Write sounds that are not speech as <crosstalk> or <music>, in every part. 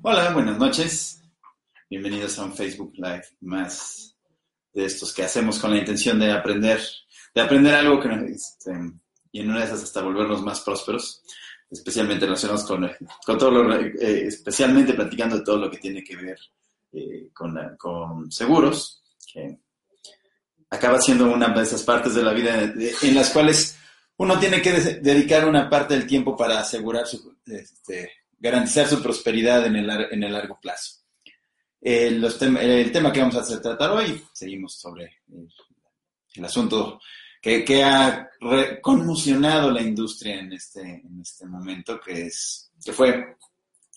Hola, buenas noches. Bienvenidos a un Facebook Live más de estos que hacemos con la intención de aprender, de aprender algo que este, y en una de esas hasta volvernos más prósperos, especialmente relacionados con, con todo lo, eh, especialmente platicando todo lo que tiene que ver eh, con, con, seguros, que acaba siendo una de esas partes de la vida en las cuales uno tiene que dedicar una parte del tiempo para asegurar su, este, garantizar su prosperidad en el, largo plazo. El, tema que vamos a tratar hoy, seguimos sobre el, asunto que, ha conmocionado la industria en este, en este momento, que, es, que fue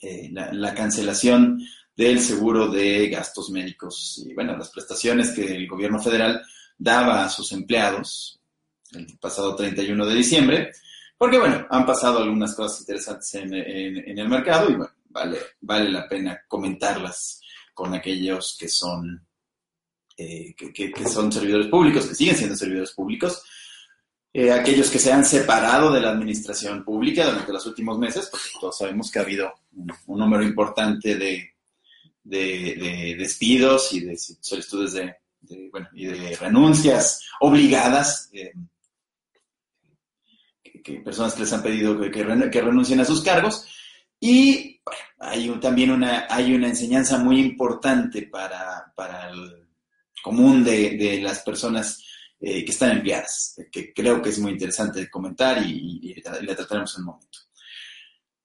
eh, la, cancelación del seguro de gastos médicos y, bueno, las prestaciones que el gobierno federal daba a sus empleados el pasado 31 de diciembre, porque bueno, han pasado algunas cosas interesantes en, el mercado y bueno, vale, vale la pena comentarlas con aquellos que son, eh, que, son servidores públicos, que siguen siendo servidores públicos, eh, aquellos que se han separado de la administración pública durante los últimos meses, porque todos sabemos que ha habido un, número importante de, de, despidos y de solicitudes de, bueno, y de renuncias obligadas. Eh, que personas que les han pedido que, renuncien a sus cargos. Y hay también una, hay una enseñanza muy importante para, para el común de, las personas eh, que están empleadas, que creo que es muy interesante comentar y, la trataremos en un momento.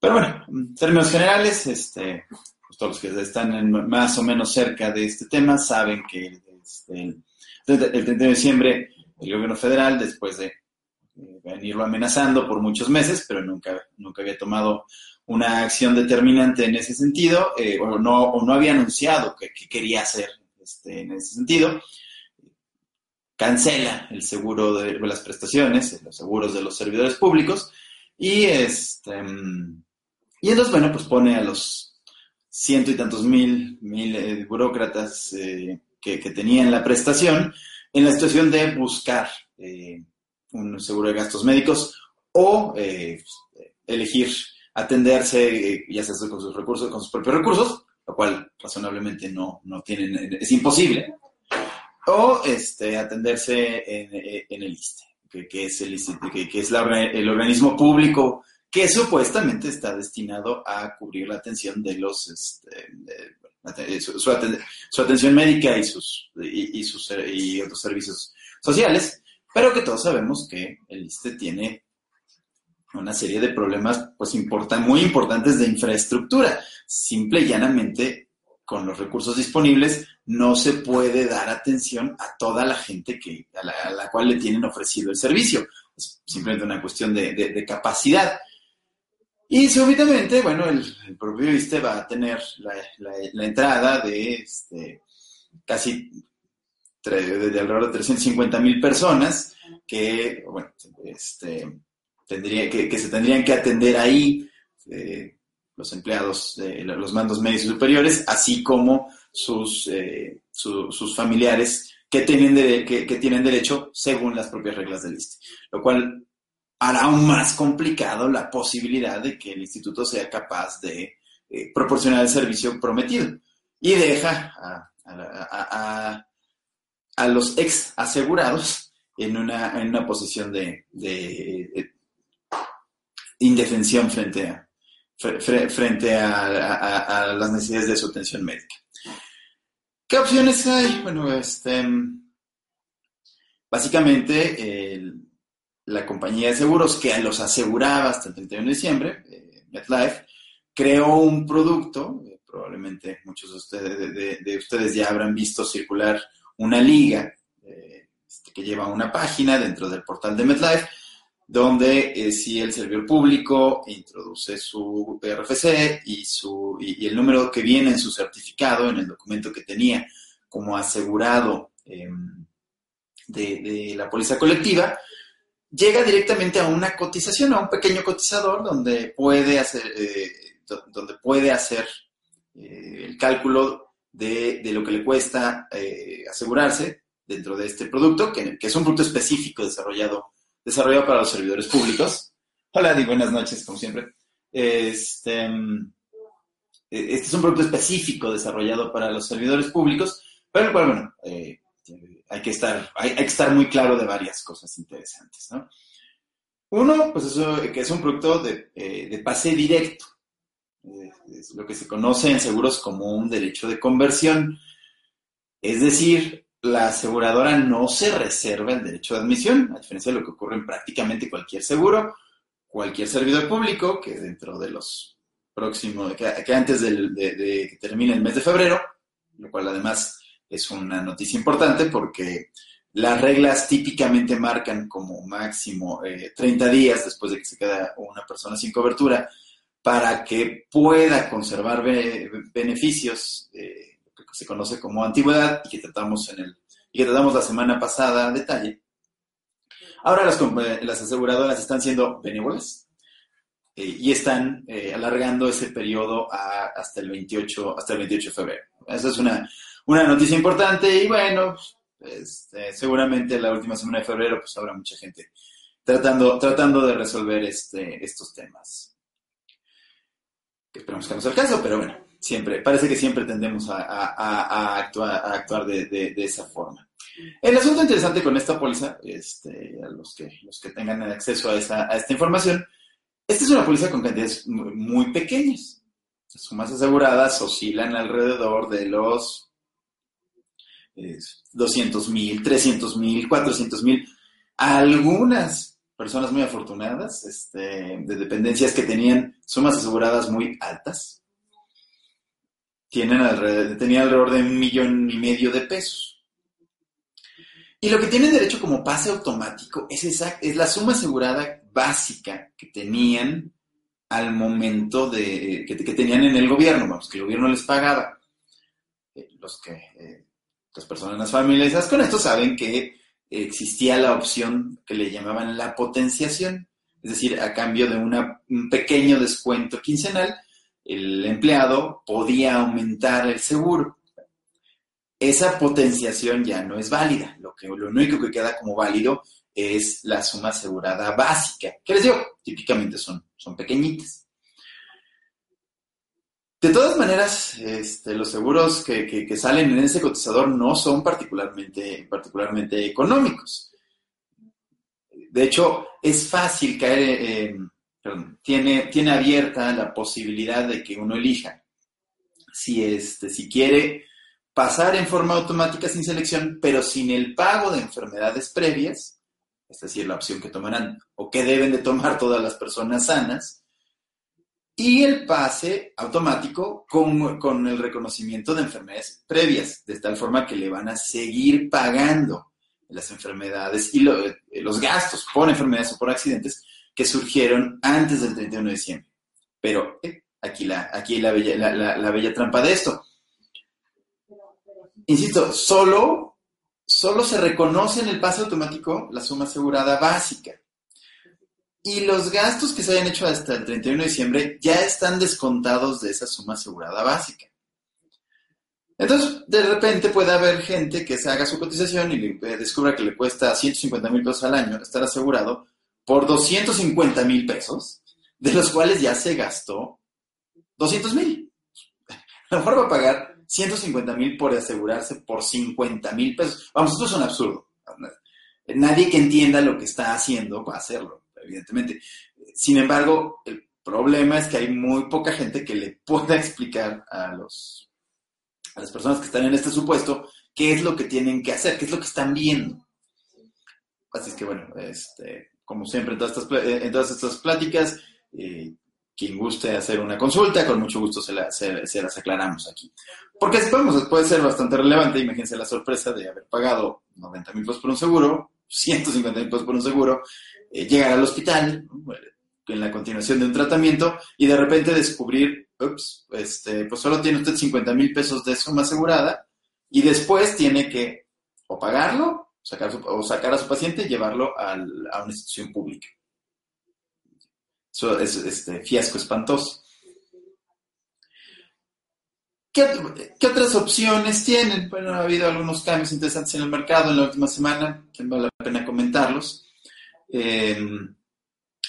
Pero bueno, en términos generales, este, pues todos los que están más o menos cerca de este tema saben que el, el 31 de diciembre el gobierno federal, después de venirlo amenazando por muchos meses, pero nunca, nunca había tomado una acción determinante en ese sentido, eh, o, no, no había anunciado que, quería hacer este, en ese sentido. Cancela el seguro de, las prestaciones, los seguros de los servidores públicos, y, este, y entonces, bueno, pues pone a los ciento y tantos mil, mil eh, burócratas que, que, tenían la prestación en la situación de buscar un seguro de gastos médicos o eh, elegir atenderse, eh, ya sea con sus recursos, con sus propios recursos, lo cual razonablemente no, no tienen, es imposible, o este, atenderse en, eh, el ISTE, que, es, el, que, que es el organismo público que supuestamente está destinado a cubrir la atención de los, este, su, atención médica y sus, y, sus, y otros servicios sociales pero que todos sabemos que el ISTE tiene una serie de problemas pues muy importantes de infraestructura. Simple y llanamente, con los recursos disponibles, no se puede dar atención a toda la gente que, a, la, cual le tienen ofrecido el servicio. Es simplemente una cuestión de, capacidad. Y súbitamente, bueno, el, propio ISTE va a tener la, entrada de este, casi de alrededor de 350 mil personas que, bueno, este, tendría, que, se tendrían que atender ahí eh, los empleados, de los mandos medios y superiores, así como sus, eh, sus familiares que tienen, que, tienen derecho según las propias reglas del ISTE, lo cual hará aún más complicado la posibilidad de que el instituto sea capaz de eh, proporcionar el servicio prometido y deja a los ex asegurados en una, en una posición de, indefensión frente a, frente a, las necesidades de su atención médica. ¿Qué opciones hay? Bueno, este, básicamente la compañía de seguros que los aseguraba hasta el 31 de diciembre, eh, MetLife, creó un producto, eh, probablemente muchos de ustedes, de ustedes ya habrán visto circular una liga eh, este, que lleva una página dentro del portal de MetLife, donde eh, si el servidor público introduce su RFC y, su, y, el número que viene en su certificado, en el documento que tenía como asegurado em, de, la póliza colectiva, llega directamente a una cotización, a un pequeño cotizador donde puede hacer, eh, donde puede hacer el cálculo de, lo que le cuesta asegurarse dentro de este producto, que, es un producto específico desarrollado desarrollado para los servidores públicos. Hola, y buenas noches, como siempre. Este, este es un producto específico desarrollado para los servidores públicos, pero el cual, bueno, eh, hay, que estar, hay, que estar muy claro de varias cosas interesantes, ¿no? Uno, pues eso, que es un producto de, eh, pase directo. Eh, es lo que se conoce en seguros como un derecho de conversión. Es decir, la aseguradora no se reserva el derecho de admisión, a diferencia de lo que ocurre en prácticamente cualquier seguro, cualquier servidor público que dentro de los próximos, que, antes de, que termine el mes de febrero, lo cual además es una noticia importante porque las reglas típicamente marcan como máximo 30 eh, días después de que se queda una persona sin cobertura para que pueda conservar beneficios. Eh, que se conoce como antigüedad y que tratamos en el y que tratamos la semana pasada a detalle. Ahora las, las aseguradoras están siendo benévolas eh, y están eh, alargando ese periodo hasta, el 28, hasta el 28 de febrero. Esa es una, una noticia importante y bueno, este, seguramente la última semana de febrero pues habrá mucha gente tratando, tratando de resolver este, estos temas. Esperamos que no sea el caso, pero bueno, siempre, parece que siempre tendemos a, actuar, de, esa forma. El asunto interesante con esta póliza, este, a los que, los que tengan acceso a, esta información, esta es una póliza con cantidades muy, pequeñas. Las sumas aseguradas oscilan alrededor de los 200 mil, 300 mil, 400 mil. Algunas personas muy afortunadas, este, de dependencias que tenían sumas aseguradas muy altas, tienen alrededor, tenía alrededor de un millón y medio de pesos. Y lo que tienen derecho como pase automático es, esa, es la suma asegurada básica que tenían al momento de que, tenían en el gobierno, vamos, que el gobierno les pagaba. Eh, los que eh, las personas familiarizadas con esto saben que existía la opción que le llamaban la potenciación, es decir, a cambio de un pequeño descuento quincenal, el empleado podía aumentar el seguro. Esa potenciación ya no es válida. Lo, que, lo único que queda como válido es la suma asegurada básica. ¿Qué les digo? Típicamente son, son pequeñitas. De todas maneras, este, los seguros que, salen en ese cotizador no son particularmente, económicos. De hecho, es fácil caer en tiene, tiene abierta la posibilidad de que uno elija si, este, si quiere pasar en forma automática sin selección, pero sin el pago de enfermedades previas, es decir, la opción que tomarán o que deben de tomar todas las personas sanas, y el pase automático con, con el reconocimiento de enfermedades previas, de tal forma que le van a seguir pagando las enfermedades y los gastos por enfermedades o por accidentes que surgieron antes del 31 de diciembre. Pero eh, aquí, la, aquí la, bella, la, bella trampa de esto. Insisto, solo, solo se reconoce en el paso automático la suma asegurada básica. Y los gastos que se hayan hecho hasta el 31 de diciembre ya están descontados de esa suma asegurada básica. Entonces, de repente puede haber gente que se haga su cotización y descubra que le cuesta 150 mil pesos al año estar asegurado por 250 mil pesos, de los cuales ya se gastó 200 mil. <laughs> A lo mejor va a pagar 150 mil por asegurarse por 50 mil pesos. Vamos, esto es un absurdo. Nadie que entienda lo que está haciendo va a hacerlo, evidentemente. Sin embargo, el problema es que hay muy poca gente que le pueda explicar a, los, a las personas que están en este supuesto qué es lo que tienen que hacer, qué es lo que están viendo. Así es que, bueno, este, como siempre en todas estas, en todas estas pláticas. Eh, quien guste hacer una consulta, con mucho gusto se, las aclaramos aquí. Porque podemos, puede ser bastante relevante, imagínense la sorpresa de haber pagado 90 mil pesos por un seguro, 150 mil pesos por un seguro, eh, llegar al hospital en la continuación de un tratamiento y de repente descubrir, ups, este, pues solo tiene usted 50 mil pesos de suma asegurada y después tiene que o pagarlo sacar o sacar a su paciente y llevarlo a una institución pública. Eso es este, fiasco espantoso. ¿Qué, otras opciones tienen? Bueno, ha habido algunos cambios interesantes en el mercado en la última semana, vale la pena comentarlos. Em,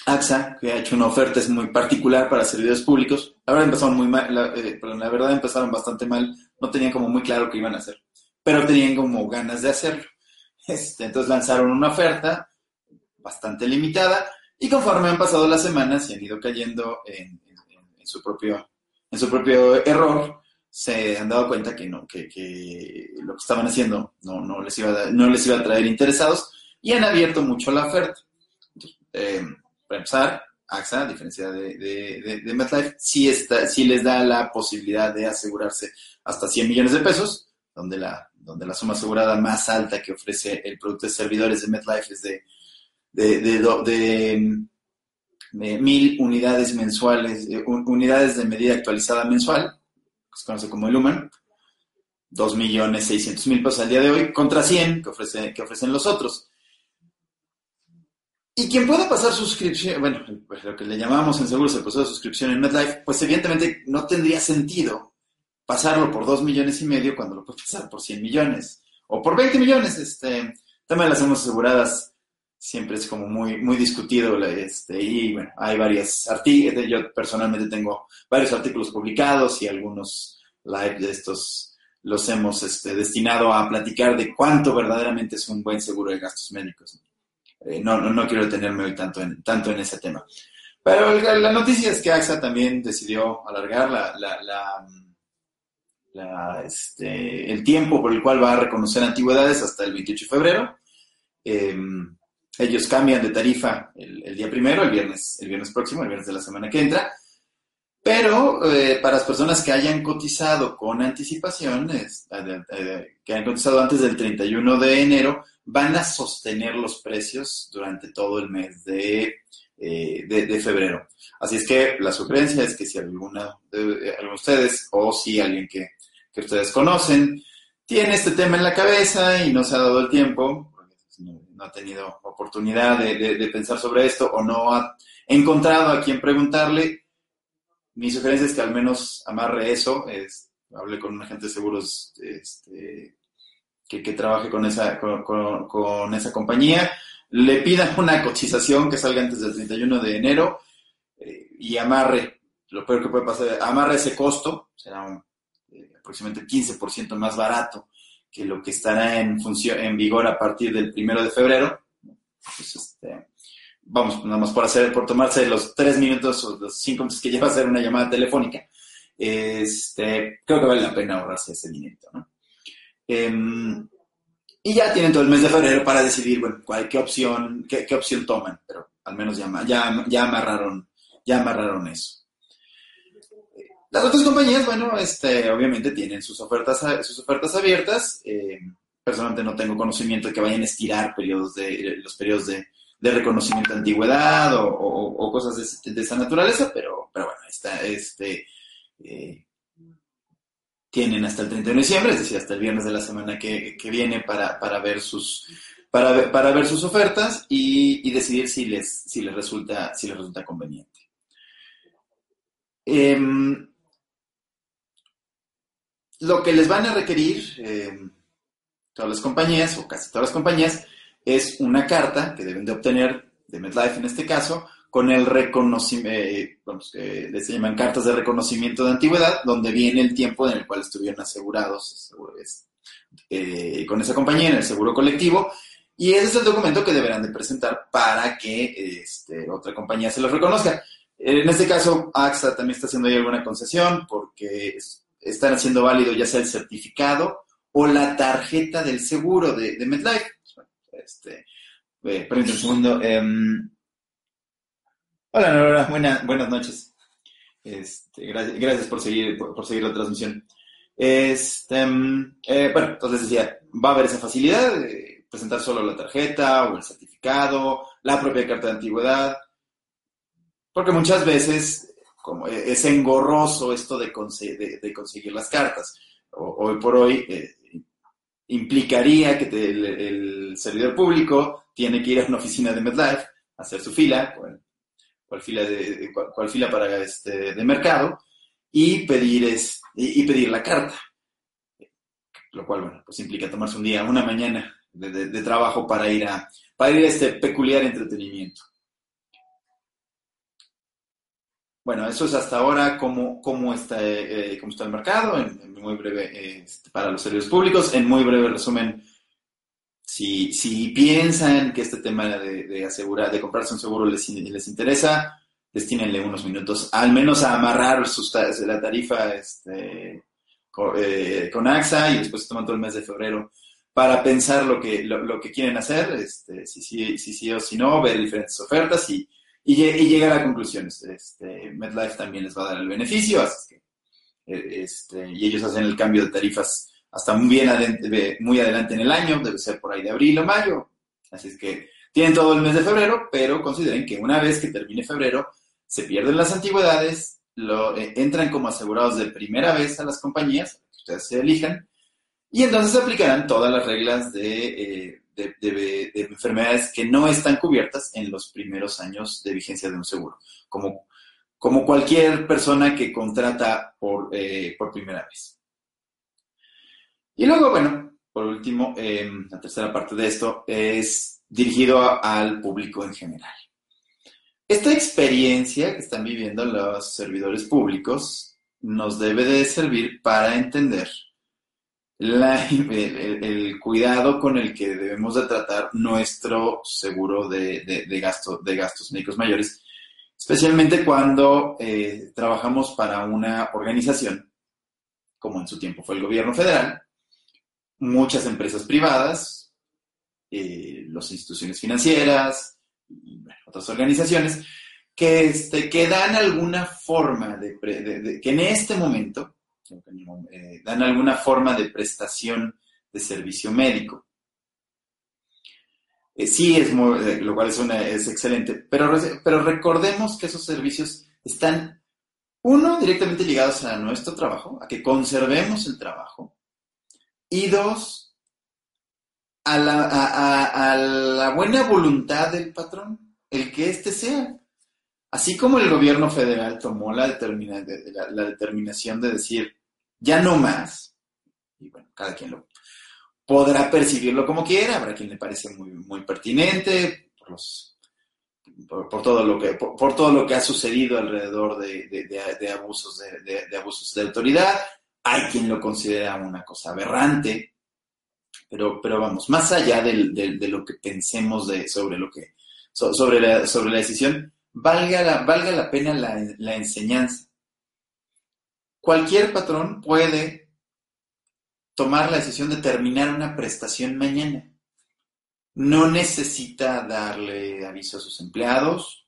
AXA, que ha hecho una oferta es muy particular para servidores públicos. Verdad empezaron muy mal, la, eh, la verdad empezaron bastante mal, no tenían como muy claro qué iban a hacer, pero tenían como ganas de hacerlo. Este, entonces lanzaron una oferta bastante limitada y conforme han pasado las semanas y han ido cayendo en, su, propio, en su propio error, se han dado cuenta que, no, que, lo que estaban haciendo no, no, les iba a, no les iba a traer interesados y han abierto mucho la oferta. Eh, para empezar, AXA, a diferencia de, de, MetLife, sí, está, sí les da la posibilidad de asegurarse hasta 100 millones de pesos, donde la, donde la suma asegurada más alta que ofrece el producto de servidores de MetLife es de, de, mil unidades mensuales, unidades de medida actualizada mensual, que se conoce como el Human, 2.600.000 pesos al día de hoy, contra 100 que, ofrece, que ofrecen los otros. Y quien pueda pasar suscripción, bueno, pues lo que le llamamos en seguros el proceso de suscripción en MedLife, pues evidentemente no tendría sentido pasarlo por 2 millones y medio cuando lo puede pasar por 100 millones o por 20 millones. Este tema de las sumas aseguradas siempre es como muy, muy discutido este, y bueno, hay varias artículos, yo personalmente tengo varios artículos publicados y algunos live de estos los hemos este, destinado a platicar de cuánto verdaderamente es un buen seguro de gastos médicos. Eh, no, no, quiero detenerme hoy tanto en, tanto en ese tema. Pero la, noticia es que AXA también decidió alargar la, este, el tiempo por el cual va a reconocer antigüedades hasta el 28 de febrero. Em, ellos cambian de tarifa el, día primero, el viernes, el viernes próximo, el viernes de la semana que entra. Pero eh, para las personas que hayan cotizado con anticipación, eh, que hayan cotizado antes del 31 de enero, van a sostener los precios durante todo el mes de, eh, de, febrero. Así es que la sugerencia es que si alguna de, ustedes o si alguien que, que, ustedes conocen tiene este tema en la cabeza y no se ha dado el tiempo, no, ha tenido oportunidad de, pensar sobre esto o no ha encontrado a quien preguntarle, mi sugerencia es que al menos amarre eso, es, hable con un agente de seguros este, que, trabaje con esa, con, esa compañía, le pidan una cotización que salga antes del 31 de enero eh, y amarre, lo peor que puede pasar, amarre ese costo, será eh, aproximadamente 15% más barato que lo que estará en, función, en vigor a partir del 1 de febrero. Pues, este, vamos, nada más por hacer, por tomarse los tres minutos o los cinco minutos que lleva a hacer una llamada telefónica, este, creo que vale la pena ahorrarse ese dinero, ¿no? Em, y ya tienen todo el mes de febrero para decidir, bueno, cuál, qué opción, qué, opción toman, pero al menos ya, ya, ya, amarraron, ya amarraron eso. Las otras compañías, bueno, este, obviamente tienen sus ofertas, sus ofertas abiertas. Em, personalmente no tengo conocimiento de que vayan a estirar periodos de, los periodos de, reconocimiento de antigüedad o, cosas de, esa naturaleza, pero, pero bueno, está, este, eh, tienen hasta el 31 de diciembre, es decir, hasta el viernes de la semana que, viene para, ver sus para para ver sus ofertas y, decidir si les, si les resulta, si les resulta conveniente. Em, lo que les van a requerir em, todas las compañías, o casi todas las compañías, es una carta que deben de obtener de MedLife en este caso, con el reconocimiento, eh, eh, les llaman cartas de reconocimiento de antigüedad, donde viene el tiempo en el cual estuvieron asegurados eh, con esa compañía en el seguro colectivo. Y ese es el documento que deberán de presentar para que este, otra compañía se los reconozca. En este caso, AXA también está haciendo ahí alguna concesión porque están haciendo válido ya sea el certificado o la tarjeta del seguro de, de MedLife. Este, un segundo. Em, Hola, Nora, buenas, buenas noches. Este, gracias, por seguir, por, seguir la transmisión. Este, mm, eh, bueno, entonces decía, va a haber esa facilidad, presentar solo la tarjeta o el certificado, la propia carta de antigüedad, porque muchas veces como e, es engorroso esto de, conseguir las cartas. hoy por hoy eh, implicaría que el, servidor público tiene que ir a una oficina de MedLife, hacer su fila, cual, fila, de, cual, fila para este, de mercado, y pedir, y, pedir la carta. Lo cual, bueno, pues implica tomarse un día, una mañana de, trabajo para ir a, para ir este peculiar entretenimiento. Bueno, eso es hasta ahora cómo, cómo, está, eh, cómo está el mercado, en, muy breve, este, para los servicios públicos. En muy breve resumen, si, si piensan que este tema de, asegurar, de comprarse un seguro les, les interesa, destínenle unos minutos, al menos a amarrar sus, la tarifa este, eh, con, AXA y después toman todo el mes de febrero para pensar lo que, lo, que quieren hacer, este, si sí si, si, o si no, ver diferentes ofertas y y, llega a la conclusión. Este, MedLife también les va a dar el beneficio, así que, eh, este, y ellos hacen el cambio de tarifas hasta muy, bien muy adelante en el año, debe ser por ahí de abril o mayo. Así es que tienen todo el mes de febrero, pero consideren que una vez que termine febrero, se pierden las antigüedades, eh, entran como asegurados de primera vez a las compañías, que ustedes se elijan, y entonces aplicarán todas las reglas de eh, de, enfermedades que no están cubiertas en los primeros años de vigencia de un seguro, como, como cualquier persona que contrata por, eh, por primera vez. Y luego, bueno, por último, em, la tercera parte de esto es dirigido al público en general. Esta experiencia que están viviendo los servidores públicos nos debe de servir para entender el, cuidado con el que debemos de tratar nuestro seguro de, de, gasto, de gastos médicos mayores, especialmente cuando eh, trabajamos para una organización, como en su tiempo fue el gobierno federal, muchas empresas privadas, eh, las instituciones financieras otras organizaciones que, este, que dan alguna forma de, que en este momento eh, dan alguna forma de prestación de servicio médico. Eh, sí, es eh, lo cual es, es excelente, pero, pero recordemos que esos servicios están, uno, directamente ligados a nuestro trabajo, a que conservemos el trabajo, y dos, a la, la buena voluntad del patrón, el que éste sea. Así como el gobierno federal tomó la, la determinación de decir, ya no más, y bueno, cada quien lo podrá percibirlo como quiera, habrá quien le parece muy, muy pertinente por, los, por, todo lo que, por, todo lo que ha sucedido alrededor de, abusos de, abusos de autoridad, hay quien lo considera una cosa aberrante, pero, pero vamos, más allá de lo que pensemos de, sobre, lo que, sobre, la, sobre la decisión, valga la, valga la pena la, la enseñanza cualquier patrón puede tomar la decisión de terminar una prestación mañana. No necesita darle aviso a sus empleados,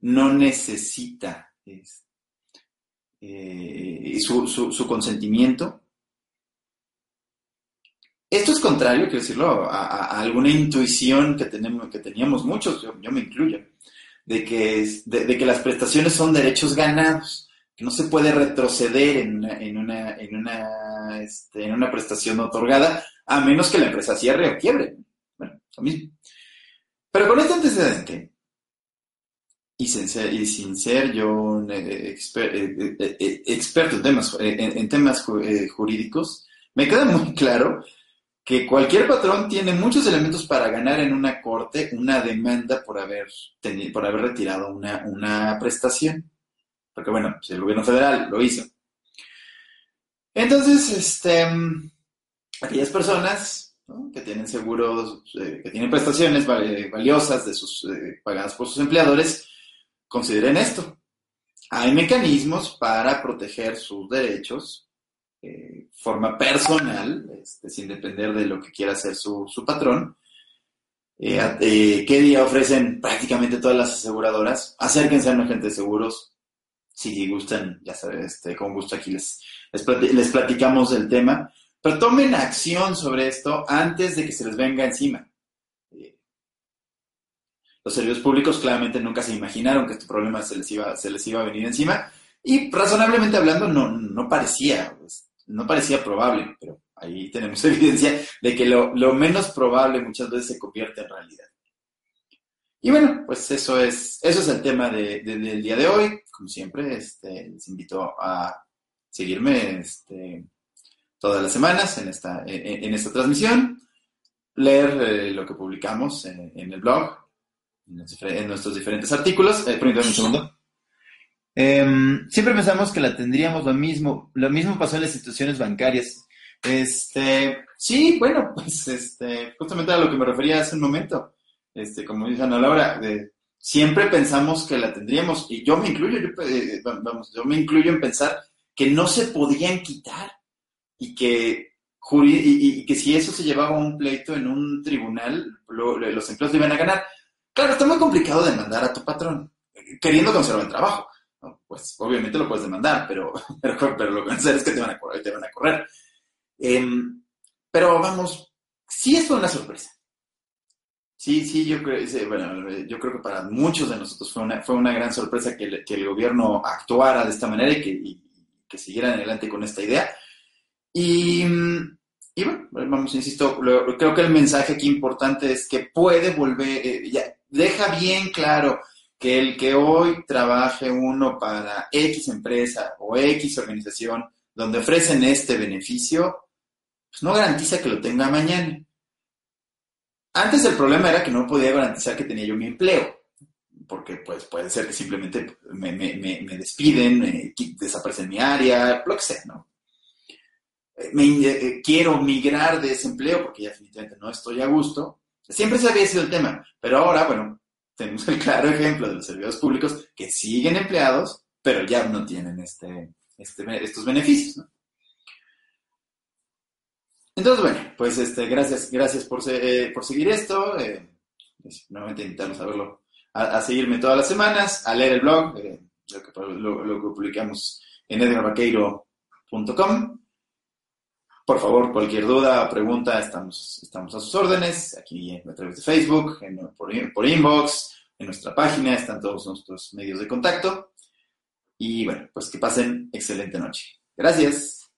no necesita eh, su, consentimiento. Esto es contrario, quiero decirlo, a, alguna intuición que, tenemos, que teníamos muchos, yo, me incluyo, de que, de que las prestaciones son derechos ganados no se puede retroceder en en una, en una, este, en una prestación otorgada a menos que la empresa cierre o quiebre. Bueno, lo mismo. Pero con este antecedente, y sin ser, y yo un eh, eh, eh, experto en temas, jurídicos, me queda muy <laughs> claro que cualquier patrón tiene muchos elementos para ganar en una corte una demanda por haber, por haber retirado una, una prestación porque bueno, si el gobierno federal lo hizo. Entonces, este, aquellas personas que tienen seguros, que tienen prestaciones valiosas de sus, pagadas por sus empleadores, consideren esto. Hay mecanismos para proteger sus derechos de forma personal, este, sin depender de lo que quiera hacer su, patrón. Eh, ¿Qué día ofrecen prácticamente todas las aseguradoras? Acérquense a un agente de seguros, si gustan, ya saben, este, con gusto aquí les, les, platicamos del tema, pero tomen acción sobre esto antes de que se les venga encima. Los servidores públicos claramente nunca se imaginaron que este problema se les iba, se les iba a venir encima y razonablemente hablando no, no parecía, pues, no parecía probable, pero ahí tenemos <laughs> evidencia de que lo, menos probable muchas veces se convierte en realidad. Y bueno, pues eso es, eso es el tema del día de hoy. Como siempre, este, les invito a seguirme este, todas las semanas en esta, en, esta transmisión, leer eh, lo que publicamos en, el blog, en, nuestros diferentes artículos. Eh, permítanme un segundo. Em, siempre pensamos que la tendríamos lo mismo. Lo mismo pasó en las instituciones bancarias. Este, sí, bueno, <laughs> pues este, justamente a lo que me refería hace un momento. Este, como dice Ana Laura, de, siempre pensamos que la tendríamos, y yo me incluyo, yo, eh, vamos, yo me incluyo en pensar que no se podían quitar y que, y, que si eso se llevaba a un pleito en un tribunal, los empleos iban a ganar. Claro, está muy complicado demandar a tu patrón, queriendo conservar el trabajo. Pues obviamente lo puedes demandar, pero, <laughs> pero, lo que es que te van a correr. Te van a correr. Em, pero vamos, sí es una sorpresa. Sí, sí, yo creo, bueno, yo creo que para muchos de nosotros fue una, fue una gran sorpresa que que el gobierno actuara de esta manera y que, y, que siguieran adelante con esta idea. Y, y bueno, vamos, insisto, creo que el mensaje aquí importante es que puede volver, eh, ya, deja bien claro que el que hoy trabaje uno para X empresa o X organización donde ofrecen este beneficio, pues no garantiza que lo tenga mañana. Antes el problema era que no podía garantizar que tenía yo mi empleo, porque pues puede ser que simplemente me, despiden, me desaparecen mi área, lo que sea, ¿no? Eh, me, eh, quiero migrar de ese empleo porque ya definitivamente no estoy a gusto. Siempre se había sido el tema, pero ahora, bueno, tenemos el claro ejemplo de los servidores públicos que siguen empleados, pero ya no tienen este, este estos beneficios. Entonces, bueno, pues este, gracias, gracias por, eh, por seguir esto. Eh, nuevamente invitarlos a verlo, a, seguirme todas las semanas, a leer el blog, eh, lo, que, publicamos en edgarvaqueiro.com. Por favor, cualquier duda pregunta, estamos, estamos a sus órdenes, aquí a través de Facebook, por, por inbox, en nuestra página, están todos nuestros medios de contacto. Y bueno, pues que pasen excelente noche. Gracias.